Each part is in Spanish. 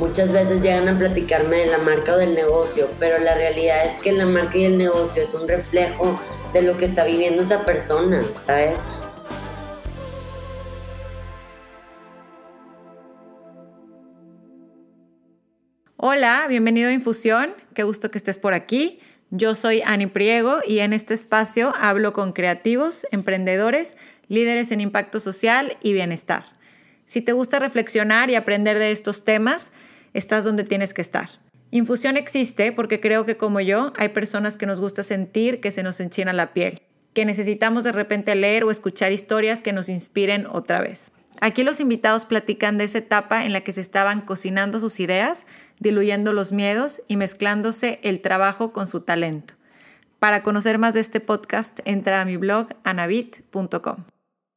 muchas veces llegan a platicarme de la marca o del negocio, pero la realidad es que la marca y el negocio es un reflejo de lo que está viviendo esa persona, ¿sabes? Hola, bienvenido a Infusión, qué gusto que estés por aquí. Yo soy Ani Priego y en este espacio hablo con creativos, emprendedores, líderes en impacto social y bienestar. Si te gusta reflexionar y aprender de estos temas, estás donde tienes que estar. Infusión existe porque creo que como yo hay personas que nos gusta sentir que se nos enchina la piel, que necesitamos de repente leer o escuchar historias que nos inspiren otra vez. Aquí los invitados platican de esa etapa en la que se estaban cocinando sus ideas, diluyendo los miedos y mezclándose el trabajo con su talento. Para conocer más de este podcast, entra a mi blog anabit.com.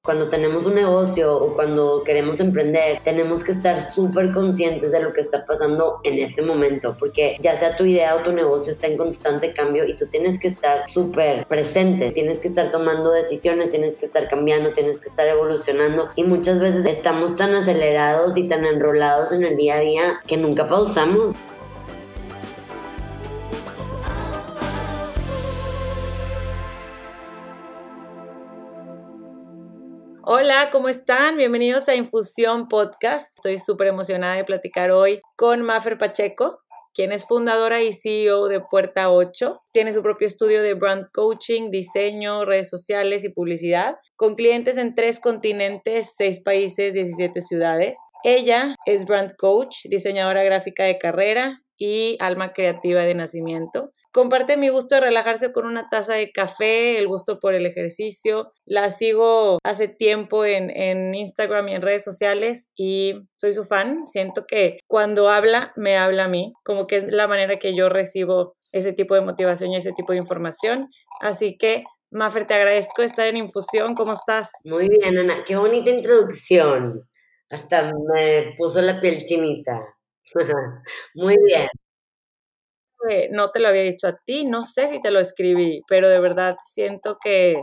Cuando tenemos un negocio o cuando queremos emprender, tenemos que estar súper conscientes de lo que está pasando en este momento, porque ya sea tu idea o tu negocio está en constante cambio y tú tienes que estar súper presente, tienes que estar tomando decisiones, tienes que estar cambiando, tienes que estar evolucionando y muchas veces estamos tan acelerados y tan enrolados en el día a día que nunca pausamos. Hola, ¿cómo están? Bienvenidos a Infusión Podcast. Estoy súper emocionada de platicar hoy con Maffer Pacheco, quien es fundadora y CEO de Puerta 8. Tiene su propio estudio de brand coaching, diseño, redes sociales y publicidad, con clientes en tres continentes, seis países, 17 ciudades. Ella es brand coach, diseñadora gráfica de carrera y alma creativa de nacimiento. Comparte mi gusto de relajarse con una taza de café, el gusto por el ejercicio. La sigo hace tiempo en, Instagram y en redes sociales y soy su fan. Siento que cuando habla, me habla a mí, como que es la manera que yo recibo ese tipo de motivación y ese tipo de información. Así que, Mafer, te agradezco estar en Infusión. ¿Cómo estás? Muy bien, Ana. Qué bonita introducción. Hasta me puso la piel chinita. Muy bien no te lo había dicho a ti, no sé si te lo escribí, pero de verdad siento que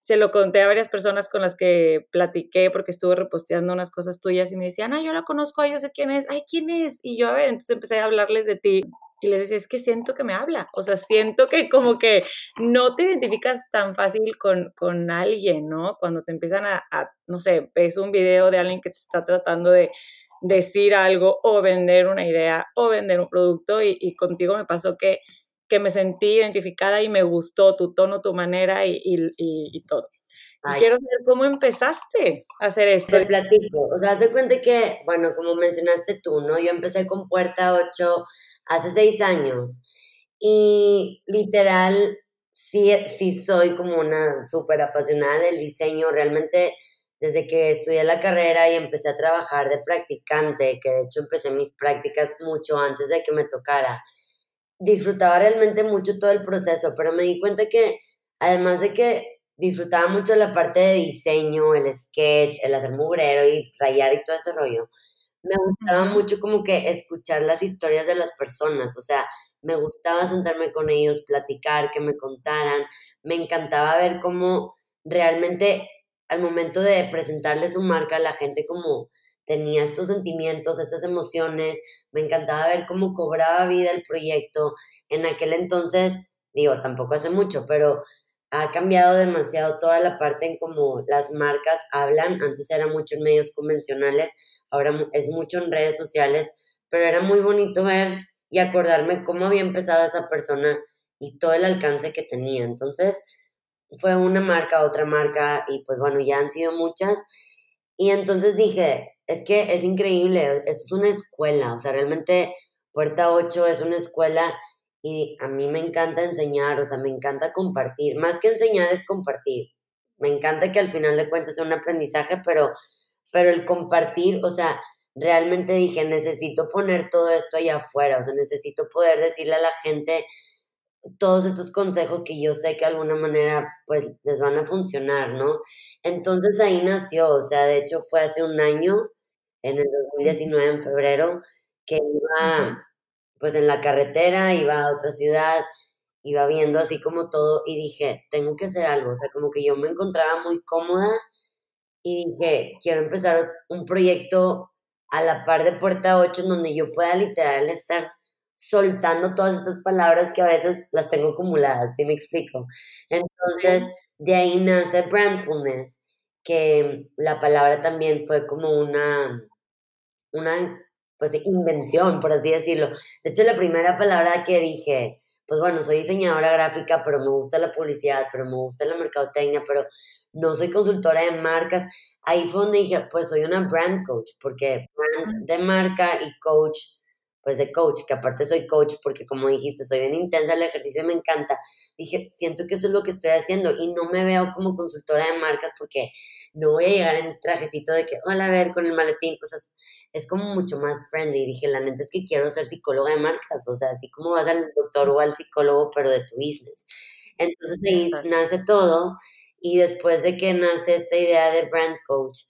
se lo conté a varias personas con las que platiqué porque estuve reposteando unas cosas tuyas y me decían, ah, yo la conozco, yo sé quién es, ay, ¿quién es? Y yo, a ver, entonces empecé a hablarles de ti y les decía, es que siento que me habla, o sea, siento que como que no te identificas tan fácil con, con alguien, ¿no? Cuando te empiezan a, a, no sé, ves un video de alguien que te está tratando de decir algo o vender una idea o vender un producto y, contigo me pasó que, que me sentí identificada y me gustó tu tono, tu manera y, y, todo. quiero saber cómo empezaste a hacer esto. Te platico, o sea, se cuenta que, bueno, como mencionaste tú, ¿no? Yo empecé con Puerta 8 hace seis años y literal, sí, sí soy como una súper apasionada del diseño, realmente desde que estudié la carrera y empecé a trabajar de practicante, que de hecho empecé mis prácticas mucho antes de que me tocara, disfrutaba realmente mucho todo el proceso, pero me di cuenta que además de que disfrutaba mucho la parte de diseño, el sketch, el hacer mugrero y rayar y todo ese rollo, me gustaba mucho como que escuchar las historias de las personas, o sea, me gustaba sentarme con ellos, platicar, que me contaran, me encantaba ver cómo realmente al momento de presentarle su marca, la gente como tenía estos sentimientos, estas emociones, me encantaba ver cómo cobraba vida el proyecto. En aquel entonces, digo, tampoco hace mucho, pero ha cambiado demasiado toda la parte en cómo las marcas hablan. Antes era mucho en medios convencionales, ahora es mucho en redes sociales, pero era muy bonito ver y acordarme cómo había empezado esa persona y todo el alcance que tenía. Entonces, fue una marca, otra marca, y pues bueno, ya han sido muchas. Y entonces dije, es que es increíble, esto es una escuela, o sea, realmente Puerta 8 es una escuela y a mí me encanta enseñar, o sea, me encanta compartir. Más que enseñar es compartir. Me encanta que al final de cuentas sea un aprendizaje, pero, pero el compartir, o sea, realmente dije, necesito poner todo esto allá afuera, o sea, necesito poder decirle a la gente todos estos consejos que yo sé que de alguna manera pues les van a funcionar, ¿no? Entonces ahí nació, o sea, de hecho fue hace un año, en el 2019, en febrero, que iba pues en la carretera, iba a otra ciudad, iba viendo así como todo y dije, tengo que hacer algo, o sea, como que yo me encontraba muy cómoda y dije, quiero empezar un proyecto a la par de Puerta 8, en donde yo pueda literal estar soltando todas estas palabras que a veces las tengo acumuladas, ¿sí me explico? Entonces, de ahí nace Brandfulness, que la palabra también fue como una, una pues, invención, por así decirlo. De hecho, la primera palabra que dije, pues bueno, soy diseñadora gráfica, pero me gusta la publicidad, pero me gusta la mercadotecnia, pero no soy consultora de marcas. Ahí fue donde dije, pues soy una brand coach, porque brand de marca y coach pues de coach, que aparte soy coach porque como dijiste, soy bien intensa el ejercicio me encanta. Dije, siento que eso es lo que estoy haciendo y no me veo como consultora de marcas porque no voy a llegar en trajecito de que, hola, a ver, con el maletín, sea, es como mucho más friendly. Dije, la neta es que quiero ser psicóloga de marcas, o sea, así como vas al doctor o al psicólogo, pero de tu business. Entonces ahí nace todo y después de que nace esta idea de brand coach,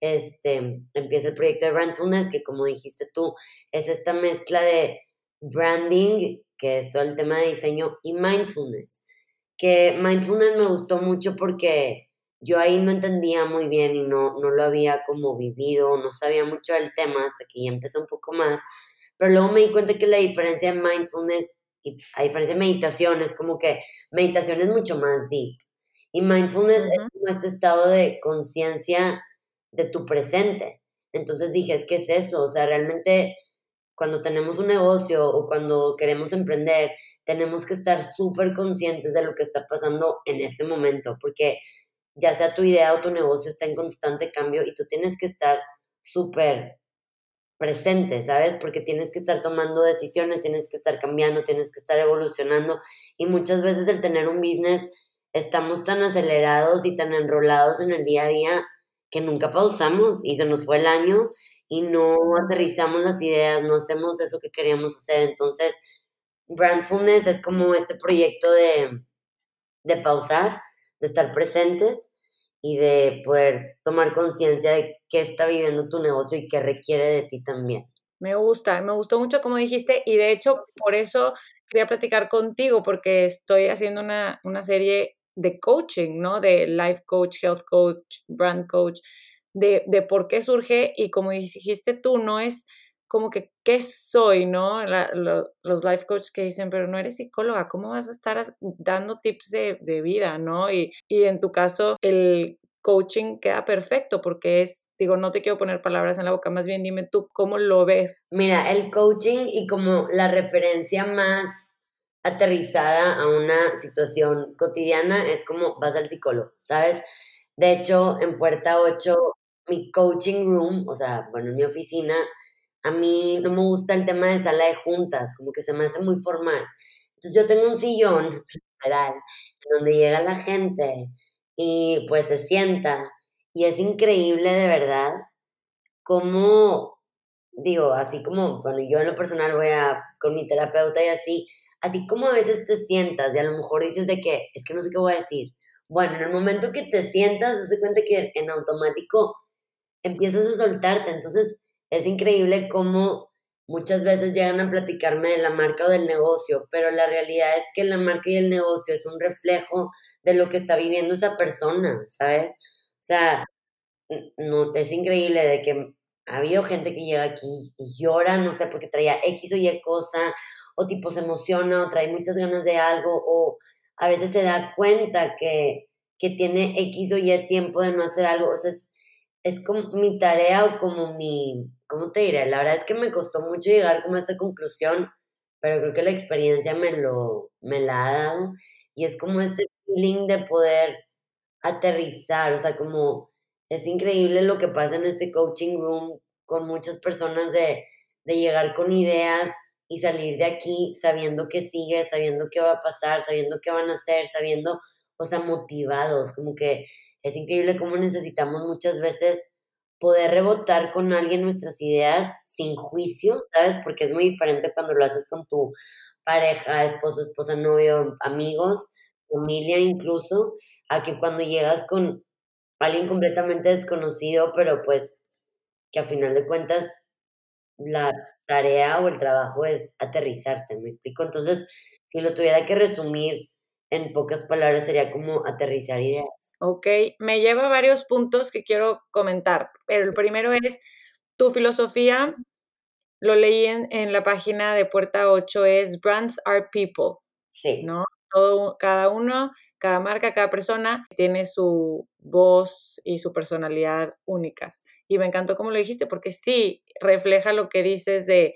este, empieza el proyecto de Brandfulness, que como dijiste tú, es esta mezcla de branding, que es todo el tema de diseño, y mindfulness. Que mindfulness me gustó mucho porque yo ahí no entendía muy bien y no, no lo había como vivido, no sabía mucho del tema hasta que ya empecé un poco más. Pero luego me di cuenta que la diferencia de mindfulness y a diferencia de meditación es como que meditación es mucho más deep. Y mindfulness es como este estado de conciencia de tu presente. Entonces dije, es que es eso, o sea, realmente cuando tenemos un negocio o cuando queremos emprender, tenemos que estar súper conscientes de lo que está pasando en este momento, porque ya sea tu idea o tu negocio está en constante cambio y tú tienes que estar súper presente, ¿sabes? Porque tienes que estar tomando decisiones, tienes que estar cambiando, tienes que estar evolucionando y muchas veces el tener un business estamos tan acelerados y tan enrolados en el día a día que nunca pausamos y se nos fue el año y no aterrizamos las ideas, no hacemos eso que queríamos hacer. Entonces, Brandfulness es como este proyecto de, de pausar, de estar presentes y de poder tomar conciencia de qué está viviendo tu negocio y qué requiere de ti también. Me gusta, me gustó mucho como dijiste y de hecho por eso quería platicar contigo porque estoy haciendo una, una serie de coaching, ¿no? De life coach, health coach, brand coach, de, de por qué surge y como dijiste tú, no es como que qué soy, ¿no? los life coaches que dicen, pero no eres psicóloga, ¿cómo vas a estar dando tips de, de vida, ¿no? Y, y en tu caso, el coaching queda perfecto porque es, digo, no te quiero poner palabras en la boca, más bien dime tú cómo lo ves. Mira, el coaching y como la referencia más aterrizada a una situación cotidiana es como vas al psicólogo, ¿sabes? De hecho, en Puerta 8, mi coaching room, o sea, bueno, en mi oficina, a mí no me gusta el tema de sala de juntas, como que se me hace muy formal. Entonces yo tengo un sillón, literal, donde llega la gente y pues se sienta y es increíble de verdad cómo, digo, así como, bueno, yo en lo personal voy a con mi terapeuta y así, así como a veces te sientas y a lo mejor dices de que, es que no sé qué voy a decir. Bueno, en el momento que te sientas, te cuenta que en automático empiezas a soltarte. Entonces, es increíble cómo muchas veces llegan a platicarme de la marca o del negocio, pero la realidad es que la marca y el negocio es un reflejo de lo que está viviendo esa persona, ¿sabes? O sea, no, es increíble de que ha habido gente que llega aquí y llora, no sé, porque traía X o Y cosa, o tipo se emociona o trae muchas ganas de algo o a veces se da cuenta que, que tiene X o Y tiempo de no hacer algo. O sea, es, es como mi tarea o como mi, ¿cómo te diré? La verdad es que me costó mucho llegar como a esta conclusión, pero creo que la experiencia me, lo, me la ha dado y es como este feeling de poder aterrizar, o sea, como es increíble lo que pasa en este coaching room con muchas personas de, de llegar con ideas y salir de aquí sabiendo que sigue, sabiendo qué va a pasar, sabiendo qué van a hacer, sabiendo, o sea, motivados, como que es increíble cómo necesitamos muchas veces poder rebotar con alguien nuestras ideas sin juicio, ¿sabes? Porque es muy diferente cuando lo haces con tu pareja, esposo, esposa, novio, amigos, familia incluso, a que cuando llegas con alguien completamente desconocido, pero pues que a final de cuentas la tarea o el trabajo es aterrizarte, ¿me explico? Entonces, si lo tuviera que resumir en pocas palabras, sería como aterrizar ideas. Ok, me lleva a varios puntos que quiero comentar, pero el primero es, tu filosofía, lo leí en, en la página de Puerta 8, es Brands are People. Sí. ¿No? Todo, cada uno, cada marca, cada persona tiene su voz y su personalidad únicas. Y me encantó como lo dijiste, porque sí, refleja lo que dices de,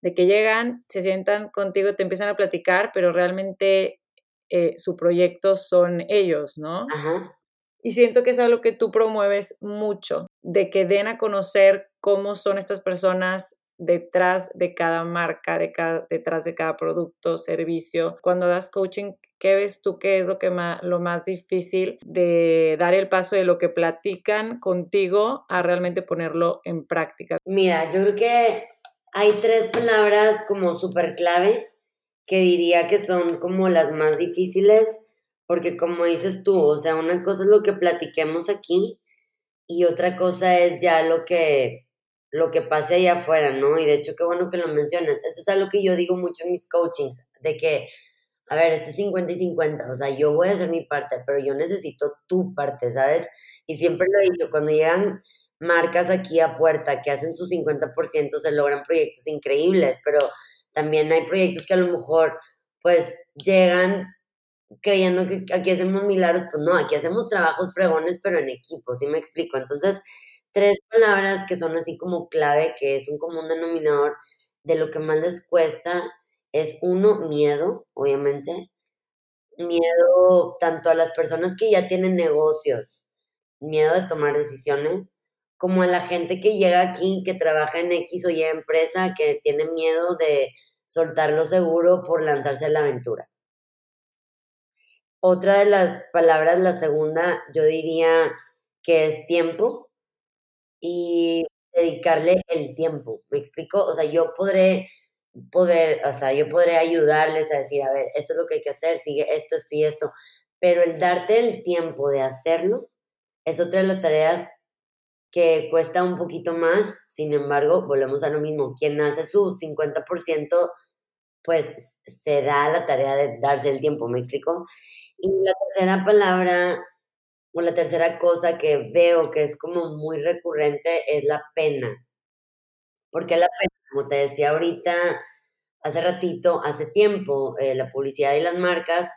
de que llegan, se sientan contigo, te empiezan a platicar, pero realmente eh, su proyecto son ellos, ¿no? Ajá. Y siento que es algo que tú promueves mucho, de que den a conocer cómo son estas personas detrás de cada marca, de cada, detrás de cada producto, servicio. Cuando das coaching, ¿qué ves tú que es lo, que más, lo más difícil de dar el paso de lo que platican contigo a realmente ponerlo en práctica? Mira, yo creo que hay tres palabras como súper clave que diría que son como las más difíciles, porque como dices tú, o sea, una cosa es lo que platiquemos aquí y otra cosa es ya lo que lo que pase allá afuera, ¿no? Y de hecho, qué bueno que lo mencionas. Eso es algo que yo digo mucho en mis coachings, de que, a ver, esto es 50 y 50, o sea, yo voy a hacer mi parte, pero yo necesito tu parte, ¿sabes? Y siempre lo he dicho, cuando llegan marcas aquí a puerta que hacen su 50%, se logran proyectos increíbles, pero también hay proyectos que a lo mejor, pues, llegan creyendo que aquí hacemos milagros, pues no, aquí hacemos trabajos fregones, pero en equipo, ¿sí me explico? Entonces, tres palabras que son así como clave, que es un común denominador de lo que más les cuesta, es uno, miedo, obviamente. Miedo tanto a las personas que ya tienen negocios, miedo de tomar decisiones, como a la gente que llega aquí, que trabaja en X o Y empresa, que tiene miedo de soltar lo seguro por lanzarse a la aventura. Otra de las palabras, la segunda, yo diría que es tiempo y dedicarle el tiempo, ¿me explico? O sea, yo podré poder, o sea, yo podré ayudarles a decir, a ver, esto es lo que hay que hacer, sigue esto, esto y esto, pero el darte el tiempo de hacerlo es otra de las tareas que cuesta un poquito más, sin embargo, volvemos a lo mismo, quien hace su 50%, pues se da la tarea de darse el tiempo, ¿me explico? Y la tercera palabra o la tercera cosa que veo que es como muy recurrente es la pena. Porque la pena, como te decía ahorita, hace ratito, hace tiempo, eh, la publicidad y las marcas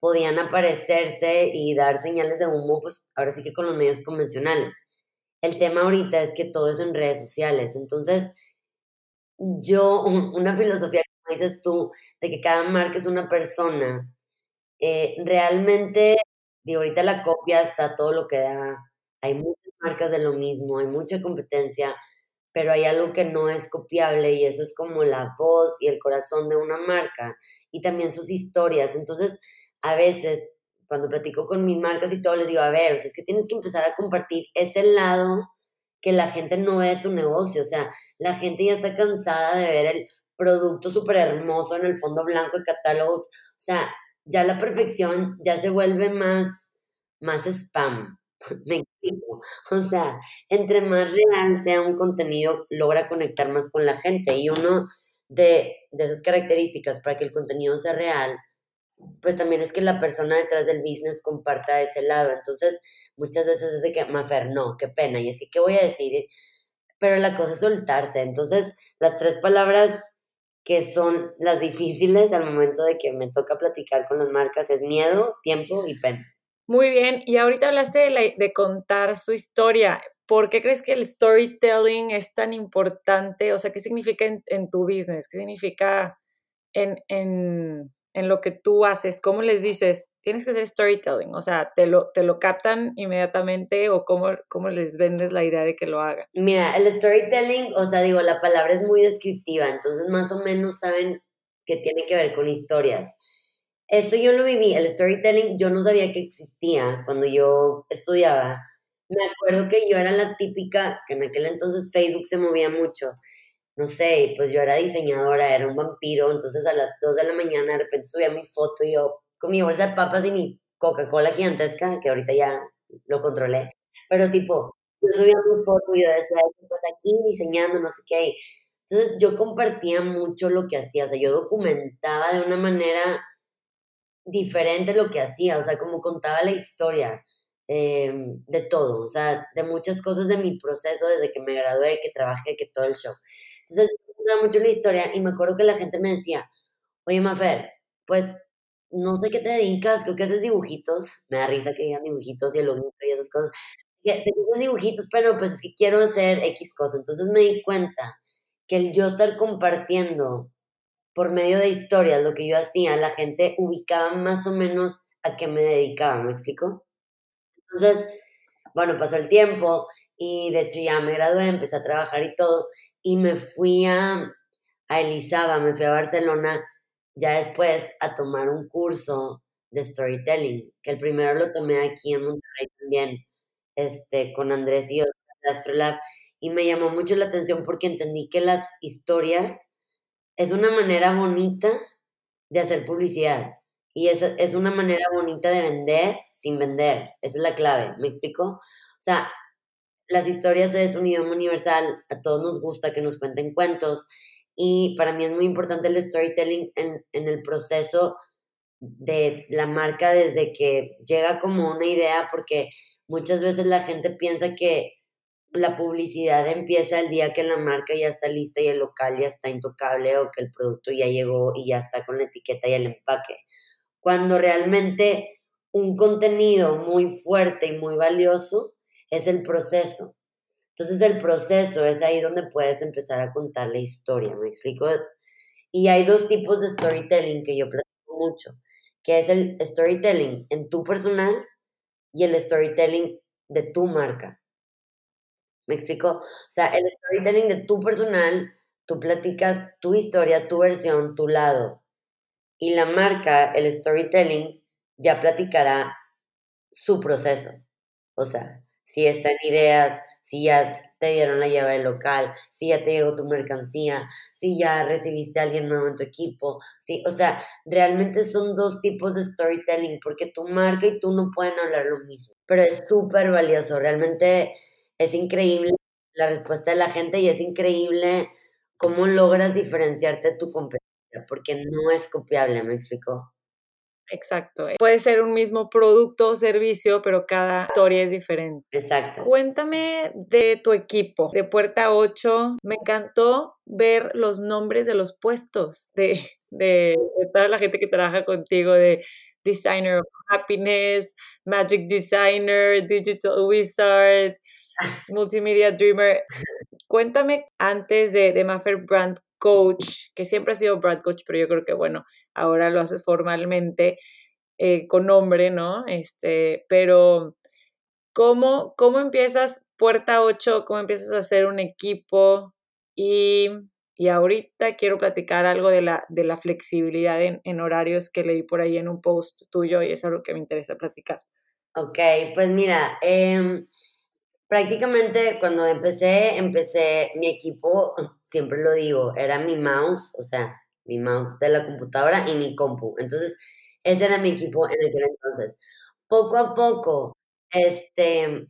podían aparecerse y dar señales de humo, pues ahora sí que con los medios convencionales. El tema ahorita es que todo es en redes sociales. Entonces, yo, una filosofía, como dices tú, de que cada marca es una persona, eh, realmente y ahorita la copia está todo lo que da. Hay muchas marcas de lo mismo, hay mucha competencia, pero hay algo que no es copiable y eso es como la voz y el corazón de una marca y también sus historias. Entonces, a veces, cuando platico con mis marcas y todo, les digo, a ver, o sea, es que tienes que empezar a compartir ese lado que la gente no ve de tu negocio. O sea, la gente ya está cansada de ver el producto súper hermoso en el fondo blanco de catálogo. O sea, ya la perfección ya se vuelve más, más spam. Me. O sea, entre más real sea un contenido, logra conectar más con la gente. Y uno de, de esas características para que el contenido sea real, pues también es que la persona detrás del business comparta ese lado. Entonces, muchas veces es de que, Mafer, no, qué pena. Y es que, ¿qué voy a decir? Pero la cosa es soltarse. Entonces, las tres palabras que son las difíciles al momento de que me toca platicar con las marcas, es miedo, tiempo y pena. Muy bien, y ahorita hablaste de, de contar su historia. ¿Por qué crees que el storytelling es tan importante? O sea, ¿qué significa en, tu business? ¿Qué significa en, en, en lo que tú haces? ¿Cómo les dices? tienes que hacer storytelling, o sea, te lo, te lo captan inmediatamente o cómo, cómo les vendes la idea de que lo hagan. Mira, el storytelling, o sea, digo, la palabra es muy descriptiva, entonces más o menos saben que tiene que ver con historias. Esto yo lo viví, el storytelling yo no sabía que existía cuando yo estudiaba. Me acuerdo que yo era la típica, que en aquel entonces Facebook se movía mucho. No sé, pues yo era diseñadora, era un vampiro, entonces a las 2 de la mañana de repente subía mi foto y yo con mi bolsa de papas y mi Coca-Cola gigantesca, que ahorita ya lo controlé. Pero tipo, yo subía mi foto y yo decía, pues aquí diseñando, no sé qué. Entonces yo compartía mucho lo que hacía, o sea, yo documentaba de una manera diferente lo que hacía, o sea, como contaba la historia. em, de todo, o sea, de muchas cosas de mi proceso desde que me gradué, que trabajé, que todo el show. Entonces, da mucho la historia y me acuerdo que la gente me decía, oye, Mafer, pues no sé qué te dedicas, creo que haces dibujitos, me da risa que digan dibujitos y el y esas cosas. Que se dibujitos, pero pues es que quiero hacer X cosa. Entonces me di cuenta que el yo estar compartiendo por medio de historias lo que yo hacía, la gente ubicaba más o menos a qué me dedicaba, ¿me explico? Entonces, bueno, pasó el tiempo y de hecho ya me gradué, empecé a trabajar y todo, y me fui a, a Elizaba, me fui a Barcelona ya después a tomar un curso de storytelling, que el primero lo tomé aquí en Monterrey también, este, con Andrés y Oscar de Astrolab, y me llamó mucho la atención porque entendí que las historias es una manera bonita de hacer publicidad y es, es una manera bonita de vender sin vender, esa es la clave, ¿me explico? O sea, las historias es un idioma universal, a todos nos gusta que nos cuenten cuentos y para mí es muy importante el storytelling en, en el proceso de la marca desde que llega como una idea, porque muchas veces la gente piensa que la publicidad empieza el día que la marca ya está lista y el local ya está intocable o que el producto ya llegó y ya está con la etiqueta y el empaque. Cuando realmente un contenido muy fuerte y muy valioso es el proceso. Entonces el proceso es ahí donde puedes empezar a contar la historia, ¿me explico? Y hay dos tipos de storytelling que yo platico mucho, que es el storytelling en tu personal y el storytelling de tu marca. ¿Me explico? O sea, el storytelling de tu personal, tú platicas tu historia, tu versión, tu lado. Y la marca, el storytelling, ya platicará su proceso. O sea, si están ideas, si ya te dieron la llave del local, si ya te llegó tu mercancía, si ya recibiste a alguien nuevo en tu equipo, si, o sea, realmente son dos tipos de storytelling porque tu marca y tú no pueden hablar lo mismo, pero es súper valioso, realmente es increíble la respuesta de la gente y es increíble cómo logras diferenciarte de tu competencia porque no es copiable, ¿me explicó? Exacto. Puede ser un mismo producto o servicio, pero cada historia es diferente. Exacto. Cuéntame de tu equipo, de Puerta 8. Me encantó ver los nombres de los puestos de, de, toda la gente que trabaja contigo, de Designer of Happiness, Magic Designer, Digital Wizard, Multimedia Dreamer. Cuéntame antes de, de Maffer Brand Coach, que siempre ha sido Brand Coach, pero yo creo que bueno, ahora lo haces formalmente eh, con nombre, ¿no? Este, pero ¿cómo, ¿cómo empiezas Puerta 8? ¿Cómo empiezas a hacer un equipo? Y, y ahorita quiero platicar algo de la, de la flexibilidad en, en, horarios que leí por ahí en un post tuyo y es algo que me interesa platicar. Ok, pues mira, eh, prácticamente cuando empecé, empecé mi equipo, siempre lo digo, era mi mouse, o sea, mi mouse de la computadora y mi compu. Entonces, ese era mi equipo en aquel entonces. Poco a poco, este,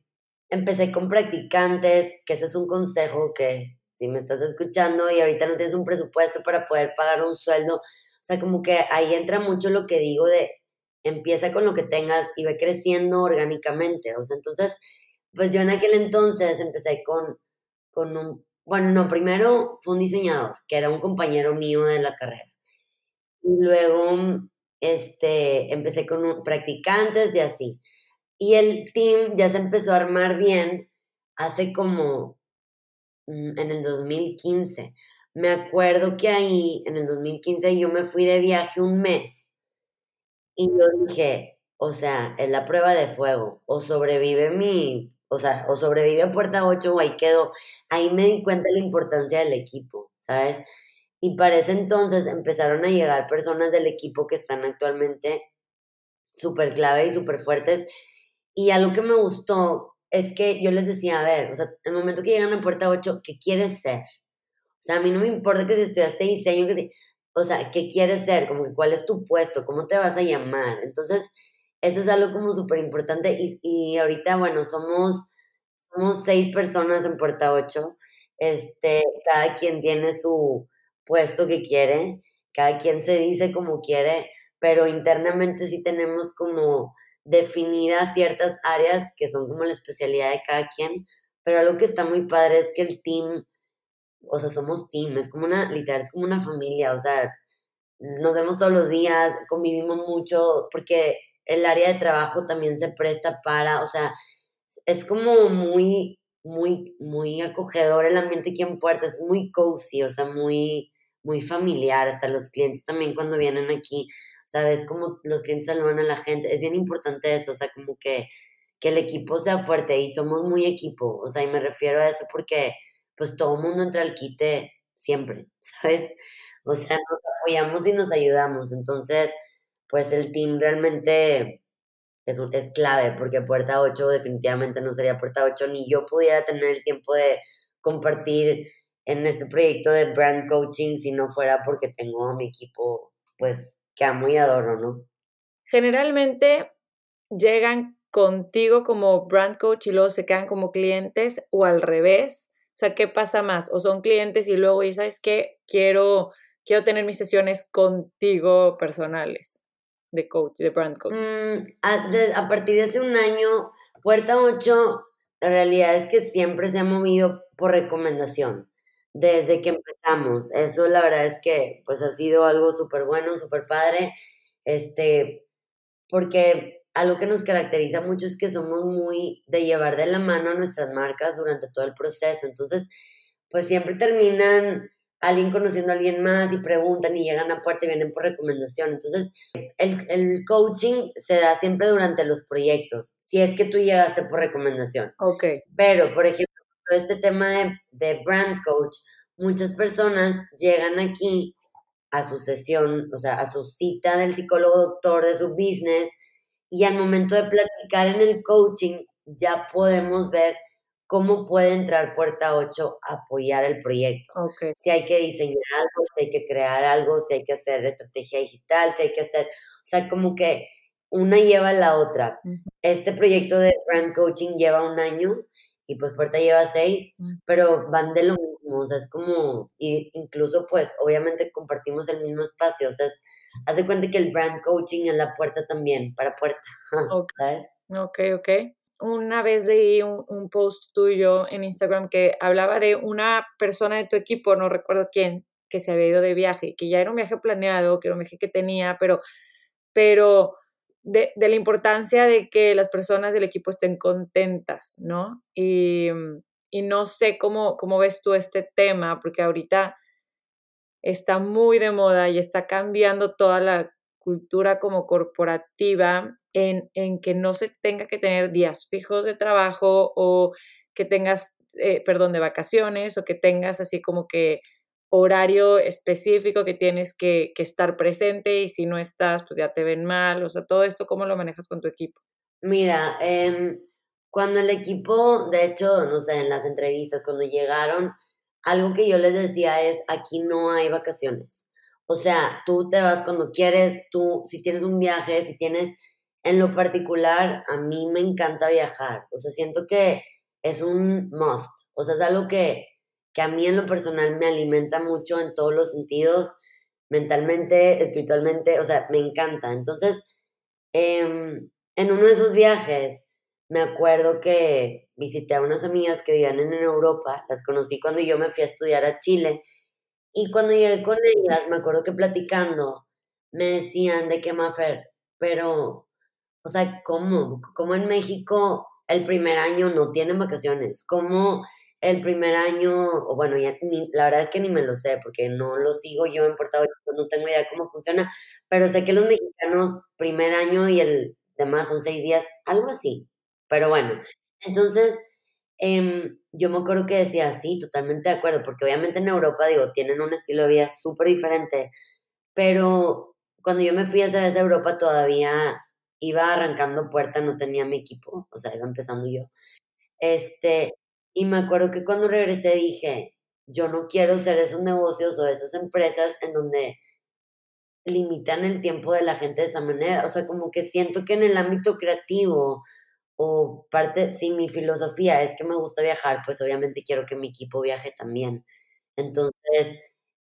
empecé con practicantes, que ese es un consejo que si me estás escuchando y ahorita no tienes un presupuesto para poder pagar un sueldo, o sea, como que ahí entra mucho lo que digo de empieza con lo que tengas y ve creciendo orgánicamente. O sea, entonces, pues yo en aquel entonces empecé con, con un bueno, no, primero fue un diseñador, que era un compañero mío de la carrera. Y luego, este, empecé con practicantes y así. Y el team ya se empezó a armar bien hace como mm, en el 2015. Me acuerdo que ahí, en el 2015, yo me fui de viaje un mes. Y yo dije, o sea, es la prueba de fuego. O sobrevive mi o sea, o sobrevive a puerta 8 o ahí quedó. Ahí me di cuenta de la importancia del equipo, ¿sabes? Y para ese entonces empezaron a llegar personas del equipo que están actualmente súper clave y súper fuertes. Y algo que me gustó es que yo les decía, a ver, o sea, el momento que llegan a puerta 8, ¿qué quieres ser? O sea, a mí no me importa que si estudiaste diseño, que si, o sea, ¿qué quieres ser? Como que cuál es tu puesto, cómo te vas a llamar. Entonces, eso es algo como súper importante y, y, ahorita, bueno, somos, somos seis personas en Puerta 8. Este, cada quien tiene su puesto que quiere, cada quien se dice como quiere, pero internamente sí tenemos como definidas ciertas áreas que son como la especialidad de cada quien, pero algo que está muy padre es que el team, o sea, somos team, es como una, literal, es como una familia, o sea, nos vemos todos los días, convivimos mucho, porque el área de trabajo también se presta para, o sea, es como muy, muy, muy acogedor el ambiente aquí en Puerto, es muy cozy, o sea, muy, muy familiar, hasta los clientes también cuando vienen aquí, sabes, como los clientes saludan a la gente, es bien importante eso, o sea, como que, que el equipo sea fuerte y somos muy equipo, o sea, y me refiero a eso porque pues todo el mundo entra al quite siempre, ¿sabes? O sea, nos apoyamos y nos ayudamos. Entonces, pues el team realmente es, es clave, porque Puerta 8 definitivamente no sería Puerta 8, ni yo pudiera tener el tiempo de compartir en este proyecto de brand coaching si no fuera porque tengo a mi equipo, pues, que amo y adoro, ¿no? Generalmente llegan contigo como brand coach y luego se quedan como clientes o al revés. O sea, ¿qué pasa más? O son clientes y luego, ¿y sabes qué? Quiero quiero tener mis sesiones contigo personales de coach, de brand coach? Mm, a, partir de hace un año, Puerta 8, la realidad es que siempre se ha movido por recomendación. Desde que empezamos. Eso la verdad es que pues ha sido algo súper bueno, súper padre. Este, porque algo que nos caracteriza mucho es que somos muy de llevar de la mano a nuestras marcas durante todo el proceso. Entonces, pues siempre terminan alguien conociendo a alguien más y preguntan y llegan a puerta y vienen por recomendación. Entonces, el, el, coaching se da siempre durante los proyectos, si es que tú llegaste por recomendación. Ok. Pero, por ejemplo, este tema de, de brand coach, muchas personas llegan aquí a su sesión, o sea, a su cita del psicólogo doctor de su business y al momento de platicar en el coaching ya podemos ver cómo puede entrar Puerta 8 a apoyar el proyecto. Si hay que diseñar algo, si hay que crear algo, si hay que hacer estrategia digital, si hay que hacer, o sea, como que una lleva a la otra. Este proyecto de brand coaching lleva un año y pues Puerta lleva seis, pero van de lo mismo, o sea, es como, y incluso pues obviamente compartimos el mismo espacio, o sea, hace cuenta que el brand coaching en la puerta también, para Puerta, ¿sabes? Ok, ok una vez leí un, post tuyo en Instagram que hablaba de una persona de tu equipo, no recuerdo quién, que se había ido de viaje, que ya era un viaje planeado, que era un viaje que tenía, pero, pero de, la importancia de que las personas del equipo estén contentas, ¿no? Y, y no sé cómo, cómo ves tú este tema, porque ahorita está muy de moda y está cambiando toda la cultura como corporativa en, en, que no se tenga que tener días fijos de trabajo o que tengas, eh, perdón, de vacaciones o que tengas así como que horario específico que tienes que, estar presente y si no estás, pues ya te ven mal. O sea, todo esto, ¿cómo lo manejas con tu equipo? Mira, eh, cuando el equipo, de hecho, no sé, en las entrevistas, cuando llegaron, algo que yo les decía es, aquí no hay vacaciones. O sea, tú te vas cuando quieres, tú, si tienes un viaje, si tienes, en lo particular, a mí me encanta viajar. O sea, siento que es un must. O sea, es algo que, que a mí en lo personal me alimenta mucho en todos los sentidos, mentalmente, espiritualmente, o sea, me encanta. Entonces, em, en uno de esos viajes, me acuerdo que visité a unas amigas que vivían en Europa, las conocí cuando yo me fui a estudiar a Chile y cuando llegué con ellas, me acuerdo que platicando, me decían de qué Mafer, pero, o sea, ¿cómo? ¿Cómo en México el primer año no tienen vacaciones? ¿Cómo el primer año, o bueno, ya la verdad es que ni me lo sé, porque no lo sigo yo en Puerto Rico, no tengo idea cómo funciona, pero sé que los mexicanos primer año y el demás son seis días, algo así. Pero bueno, entonces Em, yo me acuerdo que decía, sí, totalmente de acuerdo, porque obviamente en Europa, digo, tienen un estilo de vida súper diferente, pero cuando yo me fui esa vez a Europa todavía iba arrancando puerta, no tenía mi equipo, o sea, iba empezando yo. Este, y me acuerdo que cuando regresé dije, yo no quiero ser esos negocios o esas empresas en donde limitan el tiempo de la gente de esa manera, o sea, como que siento que en el ámbito creativo, o parte, si mi filosofía es que me gusta viajar, pues obviamente quiero que mi equipo viaje también. Entonces,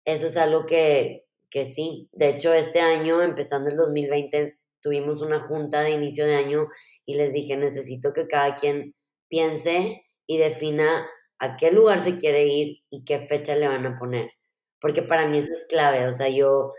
eso es algo que, que sí, de hecho este año, empezando el 2020, tuvimos una junta de inicio de año y les dije, necesito que cada quien piense y defina a qué lugar se quiere ir y qué fecha le van a poner. Porque para mí eso es clave. O sea, yo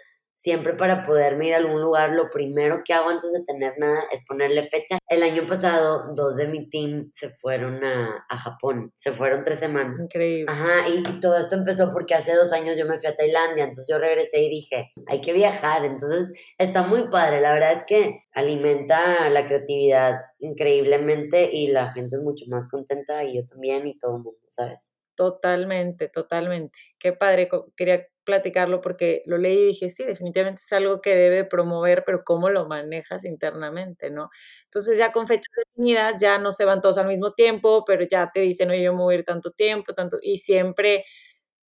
siempre para poderme ir a algún lugar, lo primero que hago antes de tener nada es ponerle fecha. El año pasado, dos de mi team se fueron a, Japón, se fueron tres semanas. Increíble. Ajá, y, todo esto empezó porque hace dos años yo me fui a Tailandia, entonces yo regresé y dije, hay que viajar, entonces está muy padre, la verdad es que alimenta la creatividad increíblemente y la gente es mucho más contenta y yo también y todo el mundo, ¿sabes? Totalmente, totalmente. Qué padre, quería platicarlo porque lo leí y dije, sí, definitivamente es algo que debe promover, pero ¿cómo lo manejas internamente, no? Entonces ya con fechas definidas ya no se van todos al mismo tiempo, pero ya te dicen, oye, yo me voy a ir tanto tiempo, tanto, y siempre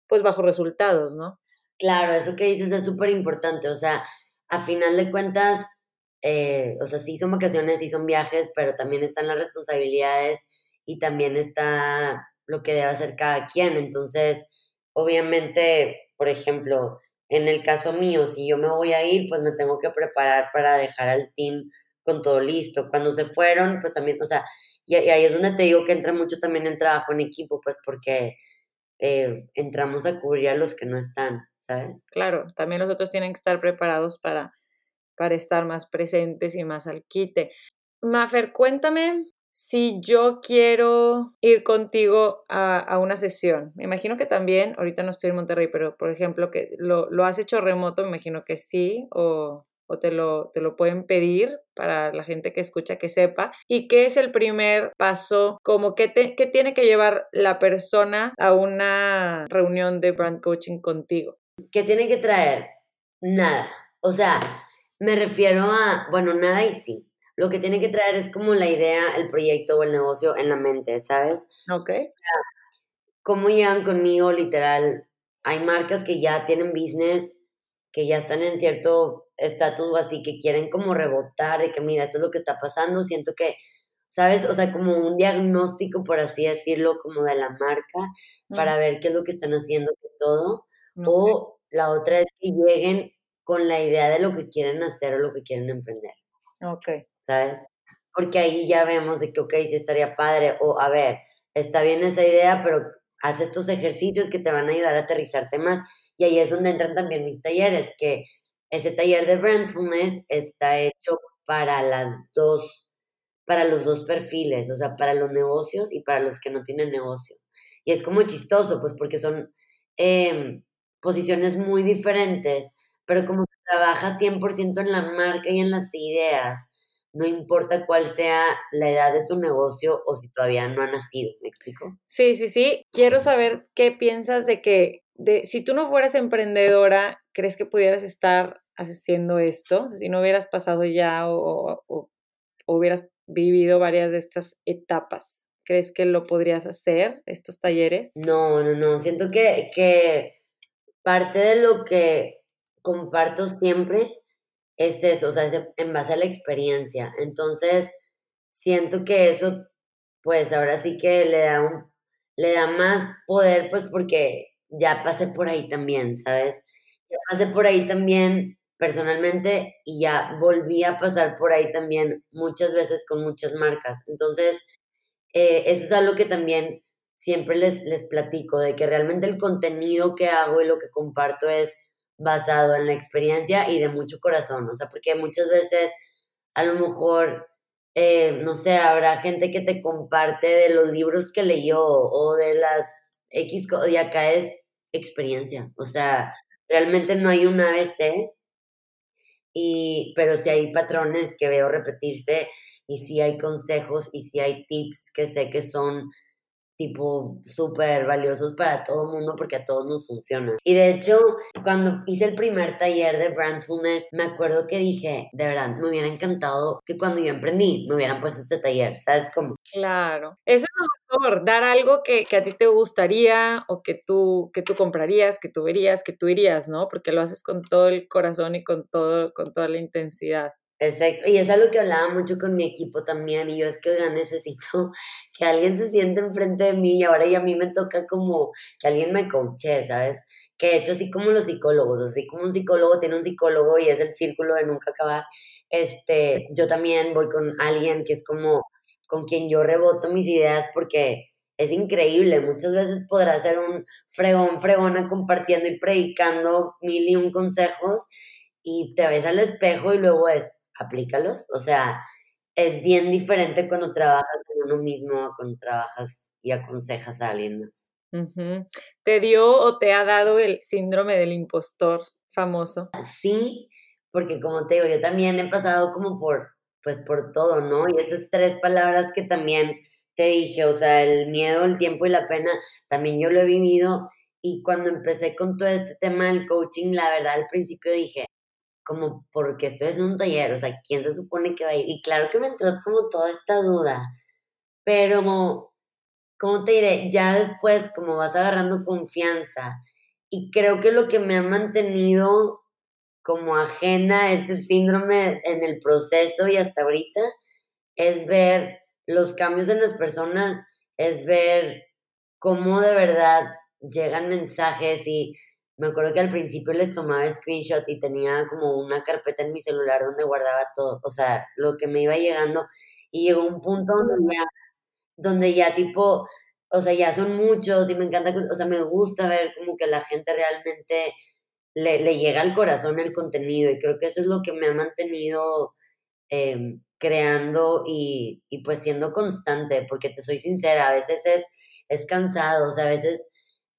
pues bajo resultados, ¿no? Claro, eso que dices es súper importante, o sea, a final de cuentas, eh, o sea, sí son vacaciones, sí son viajes, pero también están las responsabilidades y también está lo que debe hacer cada quien, entonces, obviamente por ejemplo, en el caso mío, si yo me voy a ir, pues me tengo que preparar para dejar al team con todo listo. Cuando se fueron, pues también, o sea, y, ahí es donde te digo que entra mucho también el trabajo en equipo, pues porque eh, entramos a cubrir a los que no están, ¿sabes? Claro, también los otros tienen que estar preparados para, para estar más presentes y más al quite. Mafer, cuéntame si yo quiero ir contigo a, una sesión, me imagino que también, ahorita no estoy en Monterrey, pero por ejemplo, que lo, has hecho remoto, me imagino que sí, o, te, lo, te lo pueden pedir para la gente que escucha que sepa. ¿Y qué es el primer paso? Como que, qué tiene que llevar la persona a una reunión de brand coaching contigo? ¿Qué tiene que traer? Nada. O sea, me refiero a, bueno, nada y sí lo que tiene que traer es como la idea, el proyecto o el negocio en la mente, ¿sabes? Ok. O sea, ¿cómo llegan conmigo? Literal, hay marcas que ya tienen business, que ya están en cierto estatus o así, que quieren como rebotar de que, mira, esto es lo que está pasando, siento que, ¿sabes? O sea, como un diagnóstico, por así decirlo, como de la marca, para ver qué es lo que están haciendo con todo. O la otra es que lleguen con la idea de lo que quieren hacer o lo que quieren emprender. Ok. ¿Sabes? Porque ahí ya vemos de que, ok, sí estaría padre, o a ver, está bien esa idea, pero haz estos ejercicios que te van a ayudar a aterrizarte más. Y ahí es donde entran también mis talleres, que ese taller de Brandfulness está hecho para las dos, para los dos perfiles, o sea, para los negocios y para los que no tienen negocio. Y es como chistoso, pues porque son em, posiciones muy diferentes, pero como trabajas 100% en la marca y en las ideas, no importa cuál sea la edad de tu negocio o si todavía no ha nacido, ¿me explico? Sí, sí, sí. Quiero saber qué piensas de que de, si tú no fueras emprendedora, ¿crees que pudieras estar haciendo esto? si no hubieras pasado ya o, o, hubieras vivido varias de estas etapas, ¿crees que lo podrías hacer, estos talleres? No, no, no. Siento que, que parte de lo que comparto siempre es eso, o sea, es en base a la experiencia. Entonces, siento que eso, pues ahora sí que le da un, le da más poder, pues porque ya pasé por ahí también, ¿sabes? Ya pasé por ahí también personalmente y ya volví a pasar por ahí también muchas veces con muchas marcas. Entonces, eh, eso es algo que también siempre les, les platico, de que realmente el contenido que hago y lo que comparto es basado en la experiencia y de mucho corazón, o sea, porque muchas veces a lo mejor, eh, no sé, habrá gente que te comparte de los libros que leyó o de las X, y acá es experiencia, o sea, realmente no hay un ABC, y, pero sí hay patrones que veo repetirse y sí hay consejos y sí hay tips que sé que son tipo súper valiosos para todo el mundo porque a todos nos funciona. Y de hecho, cuando hice el primer taller de Brandfulness, me acuerdo que dije, de verdad, me hubiera encantado que cuando yo emprendí me hubieran puesto este taller, ¿sabes cómo? Claro, eso es lo mejor, dar algo que, que, a ti te gustaría o que tú, que tú comprarías, que tú verías, que tú irías, ¿no? Porque lo haces con todo el corazón y con, todo, con toda la intensidad. Exacto, y es algo que hablaba mucho con mi equipo también, y yo es que, oiga, necesito que alguien se siente enfrente de mí y ahora ya a mí me toca como que alguien me coache, ¿sabes? Que de hecho así como los psicólogos, así como un psicólogo tiene un psicólogo y es el círculo de nunca acabar, este, yo también voy con alguien que es como con quien yo reboto mis ideas porque es increíble, muchas veces podrá ser un fregón, fregona compartiendo y predicando mil y un consejos y te ves al espejo y luego es, aplícalos. O sea, es bien diferente cuando trabajas con uno mismo cuando trabajas y aconsejas a alguien más. ¿Te dio o te ha dado el síndrome del impostor famoso? Sí, porque como te digo, yo también he pasado como por, pues por todo, ¿no? Y esas tres palabras que también te dije, o sea, el miedo, el tiempo y la pena, también yo lo he vivido. Y cuando empecé con todo este tema del coaching, la verdad al principio dije, como porque estoy en un taller, o sea, ¿quién se supone que va a ir? Y claro que me entró como toda esta duda, pero, ¿cómo te diré? Ya después, como vas agarrando confianza, y creo que lo que me ha mantenido como ajena a este síndrome en el proceso y hasta ahorita es ver los cambios en las personas, es ver cómo de verdad llegan mensajes y me acuerdo que al principio les tomaba screenshot y tenía como una carpeta en mi celular donde guardaba todo, o sea, lo que me iba llegando. Y llegó un punto donde ya, donde ya tipo, o sea, ya son muchos y me encanta, o sea, me gusta ver como que la gente realmente le, le llega al corazón el contenido y creo que eso es lo que me ha mantenido em, creando y, y pues siendo constante, porque te soy sincera, a veces es, es cansado, o sea, a veces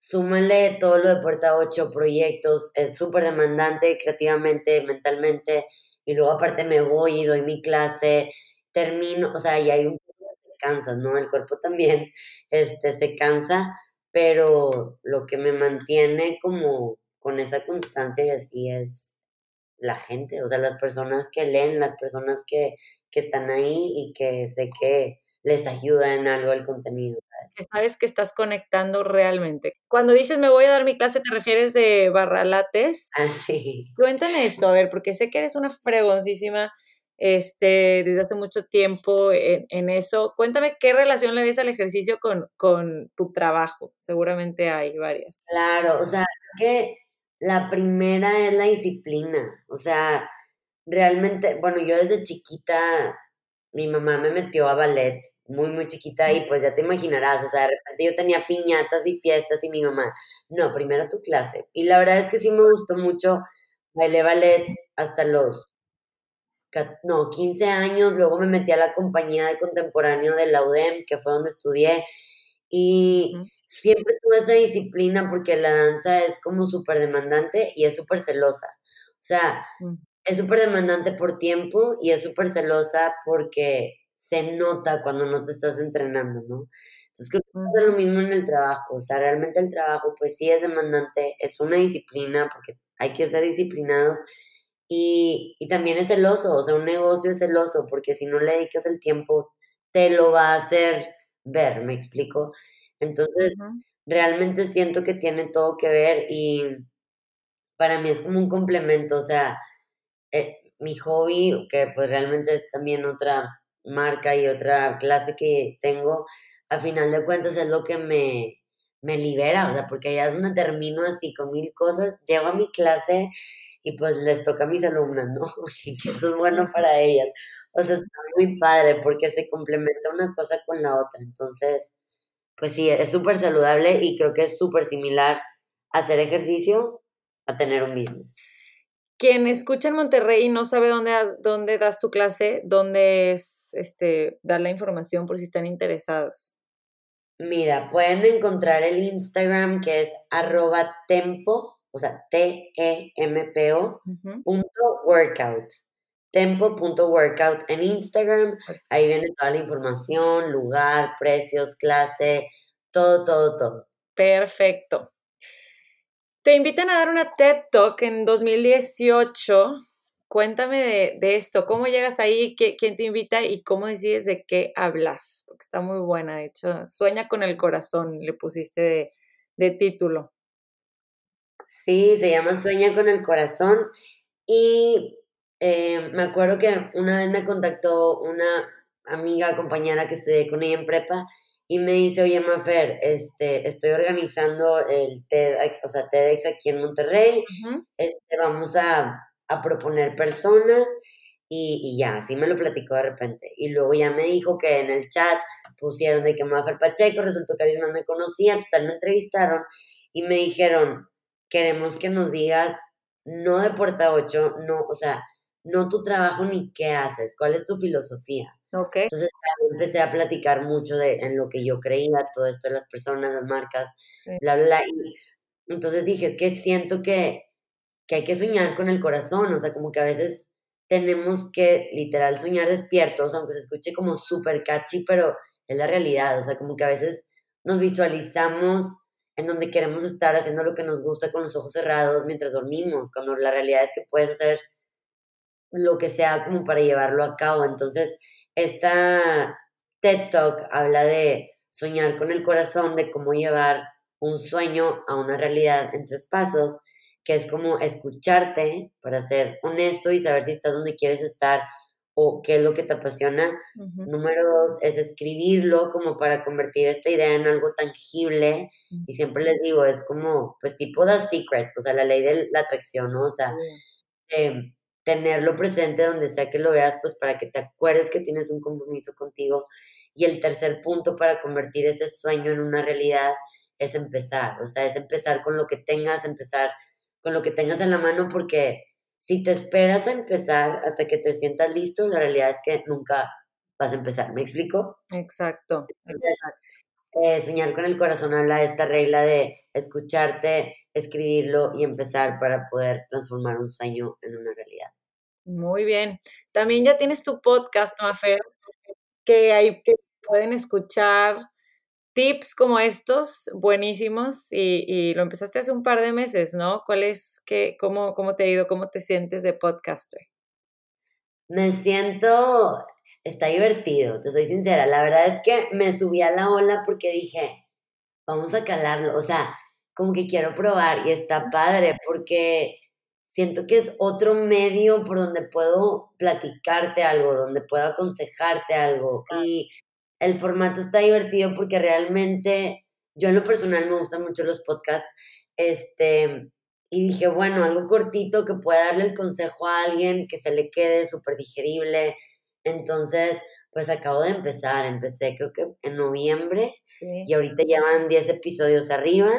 súmale todo lo de Puerta 8, proyectos, es súper demandante creativamente, mentalmente, y luego aparte me voy y doy mi clase, termino, o sea, y hay un cansas, ¿no? El cuerpo también este, se cansa, pero lo que me mantiene como con esa constancia y así es la gente, o sea, las personas que leen, las personas que, que están ahí y que sé que les ayuda en algo el contenido. ¿Sabes? sabes que estás conectando realmente. Cuando dices me voy a dar mi clase, ¿te refieres de barralates? Ah, sí. Cuéntame eso, a ver, porque sé que eres una fregoncísima este, desde hace mucho tiempo en, eso. Cuéntame qué relación le ves al ejercicio con, con tu trabajo. Seguramente hay varias. Claro, o sea, que la primera es la disciplina. O sea, realmente, bueno, yo desde chiquita mi mamá me metió a ballet muy, muy chiquita y pues ya te imaginarás, o sea, de repente yo tenía piñatas y fiestas y mi mamá, no, primero tu clase. Y la verdad es que sí me gustó mucho, bailé ballet hasta los, no, 15 años, luego me metí a la compañía de contemporáneo de la UDEM, que fue donde estudié, y siempre tuve esa disciplina porque la danza es como súper demandante y es súper celosa. O sea, mm es súper demandante por tiempo y es súper celosa porque se nota cuando no te estás entrenando, ¿no? Entonces creo que es lo mismo en el trabajo, o sea, realmente el trabajo pues sí es demandante, es una disciplina porque hay que ser disciplinados y, y también es celoso, o sea, un negocio es celoso porque si no le dedicas el tiempo te lo va a hacer ver, ¿me explico? Entonces, realmente siento que tiene todo que ver y para mí es como un complemento, o sea, eh, mi hobby, que pues realmente es también otra marca y otra clase que tengo, a final de cuentas es lo que me, me libera, o sea, porque ya es donde termino así con mil cosas, llego a mi clase y pues les toca a mis alumnas, ¿no? Y que eso es bueno para ellas. O sea, está muy padre porque se complementa una cosa con la otra. Entonces, pues sí, es súper saludable y creo que es súper similar hacer ejercicio a tener un business. Quien escucha en Monterrey y no sabe dónde, dónde das tu clase, dónde es este, dar la información por si están interesados. Mira, pueden encontrar el Instagram que es arroba tempo, o sea, T-E-M-P-O, punto workout. Tempo.workout en Instagram. Ahí viene toda la información, lugar, precios, clase, todo, todo, todo. Perfecto. Te invitan a dar una TED Talk en 2018. Cuéntame de, esto, cómo llegas ahí, quién te invita y cómo decides de qué hablas, porque está muy buena, de hecho, Sueña con el corazón, le pusiste de, de título. Sí, se llama Sueña con el corazón. Y eh, me acuerdo que una vez me contactó una amiga, compañera que estudié con ella en prepa y me dice, oye, Mafer, este, estoy organizando el TED, o sea, TEDx aquí en Monterrey, este, vamos a, a, proponer personas y, y, ya, así me lo platicó de repente. Y luego ya me dijo que en el chat pusieron de que Mafer Pacheco, resultó que alguien más me conocía, total me entrevistaron y me dijeron, queremos que nos digas, no de puerta 8, no, o sea, no tu trabajo ni qué haces, cuál es tu filosofía. Okay. Entonces empecé a platicar mucho de en lo que yo creía, todo esto de las personas, las marcas, bla, bla, bla. Y entonces dije, es que siento que, que hay que soñar con el corazón, o sea, como que a veces tenemos que literal soñar despiertos, aunque se escuche como súper catchy, pero es la realidad, o sea, como que a veces nos visualizamos en donde queremos estar haciendo lo que nos gusta con los ojos cerrados mientras dormimos, cuando la realidad es que puedes hacer lo que sea como para llevarlo a cabo. Entonces, esta TED Talk habla de soñar con el corazón, de cómo llevar un sueño a una realidad en tres pasos, que es como escucharte para ser honesto y saber si estás donde quieres estar o qué es lo que te apasiona. Número dos es escribirlo como para convertir esta idea en algo tangible. Y siempre les digo, es como, pues tipo The Secret, o sea, la ley de la atracción, ¿no? O sea, eh, tenerlo presente donde sea que lo veas, pues para que te acuerdes que tienes un compromiso contigo. Y el tercer punto para convertir ese sueño en una realidad es empezar, o sea, es empezar con lo que tengas, empezar con lo que tengas en la mano, porque si te esperas a empezar hasta que te sientas listo, la realidad es que nunca vas a empezar. ¿Me explico? Exacto. Eh, soñar con el corazón habla de esta regla de escucharte, escribirlo y empezar para poder transformar un sueño en una realidad. Muy bien. También ya tienes tu podcast, Mafer, que ahí pueden escuchar tips como estos buenísimos y, lo empezaste hace un par de meses, ¿no? ¿Cuál es, qué, cómo, cómo te ha ido, cómo te sientes de podcaster? Me siento, está divertido, te soy sincera. La verdad es que me subí a la ola porque dije, vamos a calarlo, o sea, como que quiero probar y está padre porque siento que es otro medio por donde puedo platicarte algo, donde puedo aconsejarte algo. Y el formato está divertido porque realmente yo en lo personal me gustan mucho los podcasts. Este, y dije, bueno, algo cortito que pueda darle el consejo a alguien que se le quede súper digerible. Entonces, pues acabo de empezar, empecé creo que en noviembre y ahorita llevan 10 episodios arriba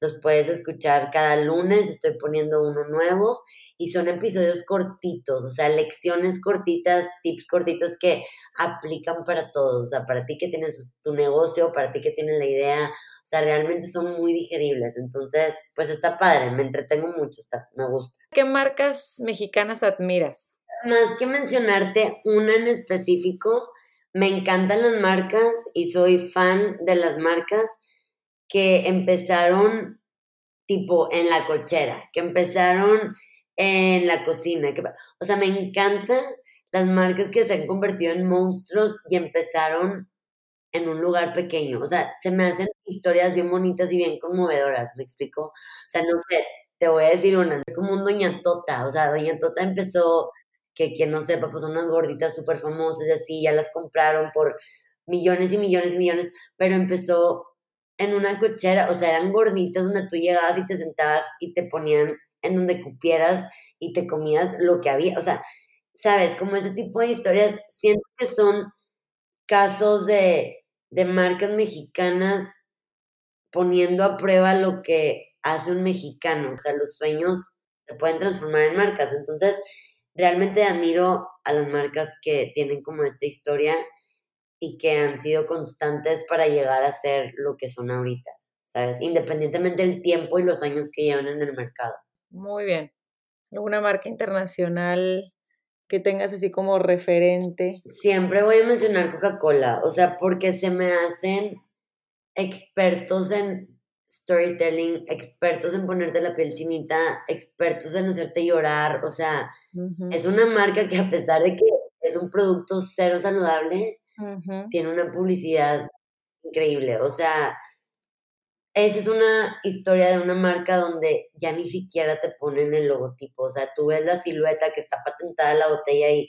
los puedes escuchar cada lunes, estoy poniendo uno nuevo y son episodios cortitos, o sea, lecciones cortitas, tips cortitos que aplican para todos, o sea, para ti que tienes tu negocio, para ti que tienes la idea, o sea, realmente son muy digeribles, entonces, pues está padre, me entretengo mucho, está, me gusta. ¿Qué marcas mexicanas admiras? Más que mencionarte una en específico, me encantan las marcas y soy fan de las marcas que empezaron tipo en la cochera, que empezaron en la cocina. Que, o sea, me encantan las marcas que se han convertido en monstruos y empezaron en un lugar pequeño. O sea, se me hacen historias bien bonitas y bien conmovedoras, ¿me explico? O sea, no sé, te voy a decir una, es como un Doña Tota, o sea, Doña Tota empezó, que quien no sepa, pues son unas gorditas súper famosas y así, ya las compraron por millones y millones y millones, pero empezó en una cochera, o sea, eran gorditas donde tú llegabas y te sentabas y te ponían en donde cupieras y te comías lo que había, o sea, sabes, como ese tipo de historias, siento que son casos de, de marcas mexicanas poniendo a prueba lo que hace un mexicano, o sea, los sueños se pueden transformar en marcas, entonces realmente admiro a las marcas que tienen como esta historia y que han sido constantes para llegar a ser lo que son ahorita, ¿sabes? Independientemente del tiempo y los años que llevan en el mercado. Muy bien. ¿Alguna marca internacional que tengas así como referente? Siempre voy a mencionar Coca-Cola, o sea, porque se me hacen expertos en storytelling, expertos en ponerte la piel chinita, expertos en hacerte llorar, o sea, es una marca que a pesar de que es un producto cero saludable, tiene una publicidad increíble. O sea, esa es una historia de una marca donde ya ni siquiera te ponen el logotipo, o sea, tú ves la silueta que está patentada en la botella y,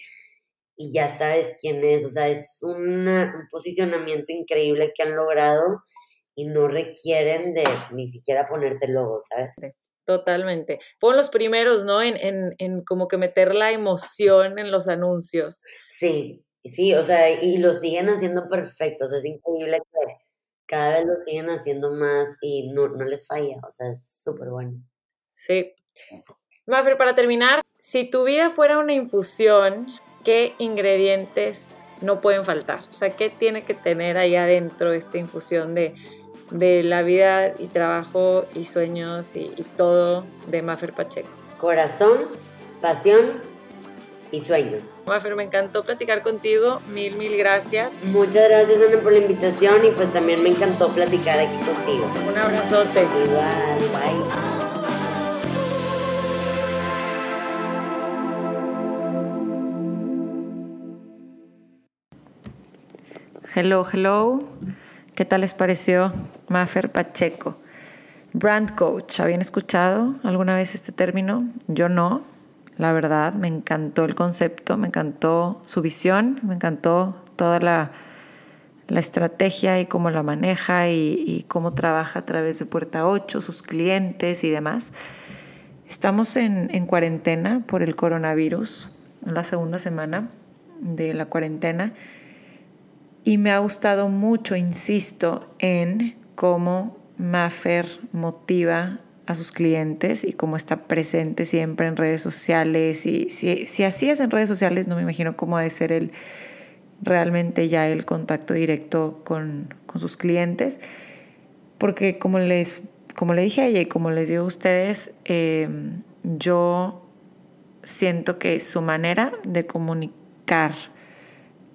y ya sabes quién es, o sea, es un posicionamiento increíble que han logrado y no requieren de ni siquiera ponerte el logo, ¿sabes? Totalmente. Fueron los primeros, ¿no? En, en, en como que meter la emoción en los anuncios. Sí, sí, o sea, y lo siguen haciendo perfecto, o sea, es increíble que cada vez lo siguen haciendo más y no, no les falla, o sea, es súper bueno. Sí. Mafre, para terminar, si tu vida fuera una infusión, ¿qué ingredientes no pueden faltar? O sea, ¿qué tiene que tener ahí adentro esta infusión de de la vida y trabajo y sueños y, todo de Mafer Pacheco. Corazón, pasión y sueños. Mafer, me encantó platicar contigo. Mil, mil gracias. Muchas gracias, Ana, por la invitación y pues también me encantó platicar aquí contigo. Un abrazote. Igual, bye. Hello, hello. ¿Qué tal les pareció Maffer Pacheco? Brand coach, ¿habían escuchado alguna vez este término? Yo no, la verdad, me encantó el concepto, me encantó su visión, me encantó toda la, estrategia y cómo la maneja y, cómo trabaja a través de Puerta 8, sus clientes y demás. Estamos en, en cuarentena por el coronavirus, la segunda semana de la cuarentena y me ha gustado mucho, insisto, en cómo Maffer motiva a sus clientes y cómo está presente siempre en redes sociales. Y si, así es en redes sociales, no me imagino cómo ha de ser el, realmente ya el contacto directo con, sus clientes. Porque como les, como le dije a ella y como les digo a ustedes, em, yo siento que su manera de comunicar,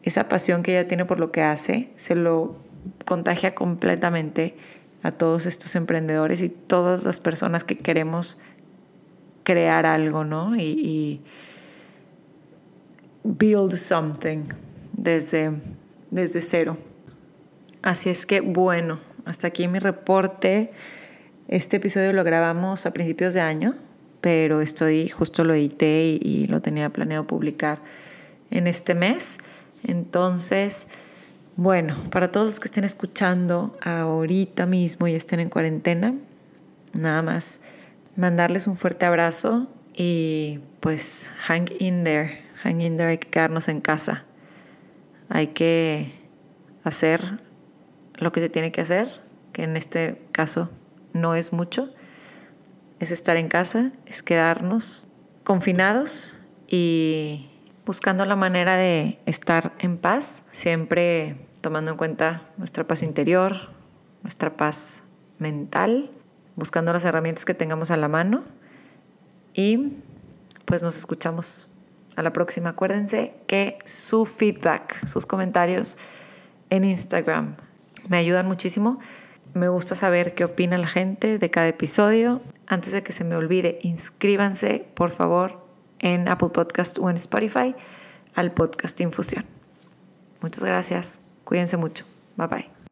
esa pasión que ella tiene por lo que hace se lo contagia completamente a todos estos emprendedores y todas las personas que queremos crear algo, ¿no? Y, build something desde, desde cero. Así es que, bueno, hasta aquí mi reporte. Este episodio lo grabamos a principios de año, pero estoy, justo lo edité y lo tenía planeado publicar en este mes. Entonces, bueno, para todos los que estén escuchando ahorita mismo y estén en cuarentena, nada más mandarles un fuerte abrazo y pues hang in there, hang in there, hay que quedarnos en casa. Hay que hacer lo que se tiene que hacer, que en este caso no es mucho, es estar en casa, es quedarnos confinados y buscando la manera de estar en paz, siempre tomando en cuenta nuestra paz interior, nuestra paz mental, buscando las herramientas que tengamos a la mano y pues nos escuchamos a la próxima. Acuérdense que su feedback, sus comentarios en Instagram me ayudan muchísimo. Me gusta saber qué opina la gente de cada episodio. Antes de que se me olvide, inscríbanse por favor en Apple Podcast o en Spotify al podcast Infusión. Muchas gracias. Cuídense mucho. Bye bye.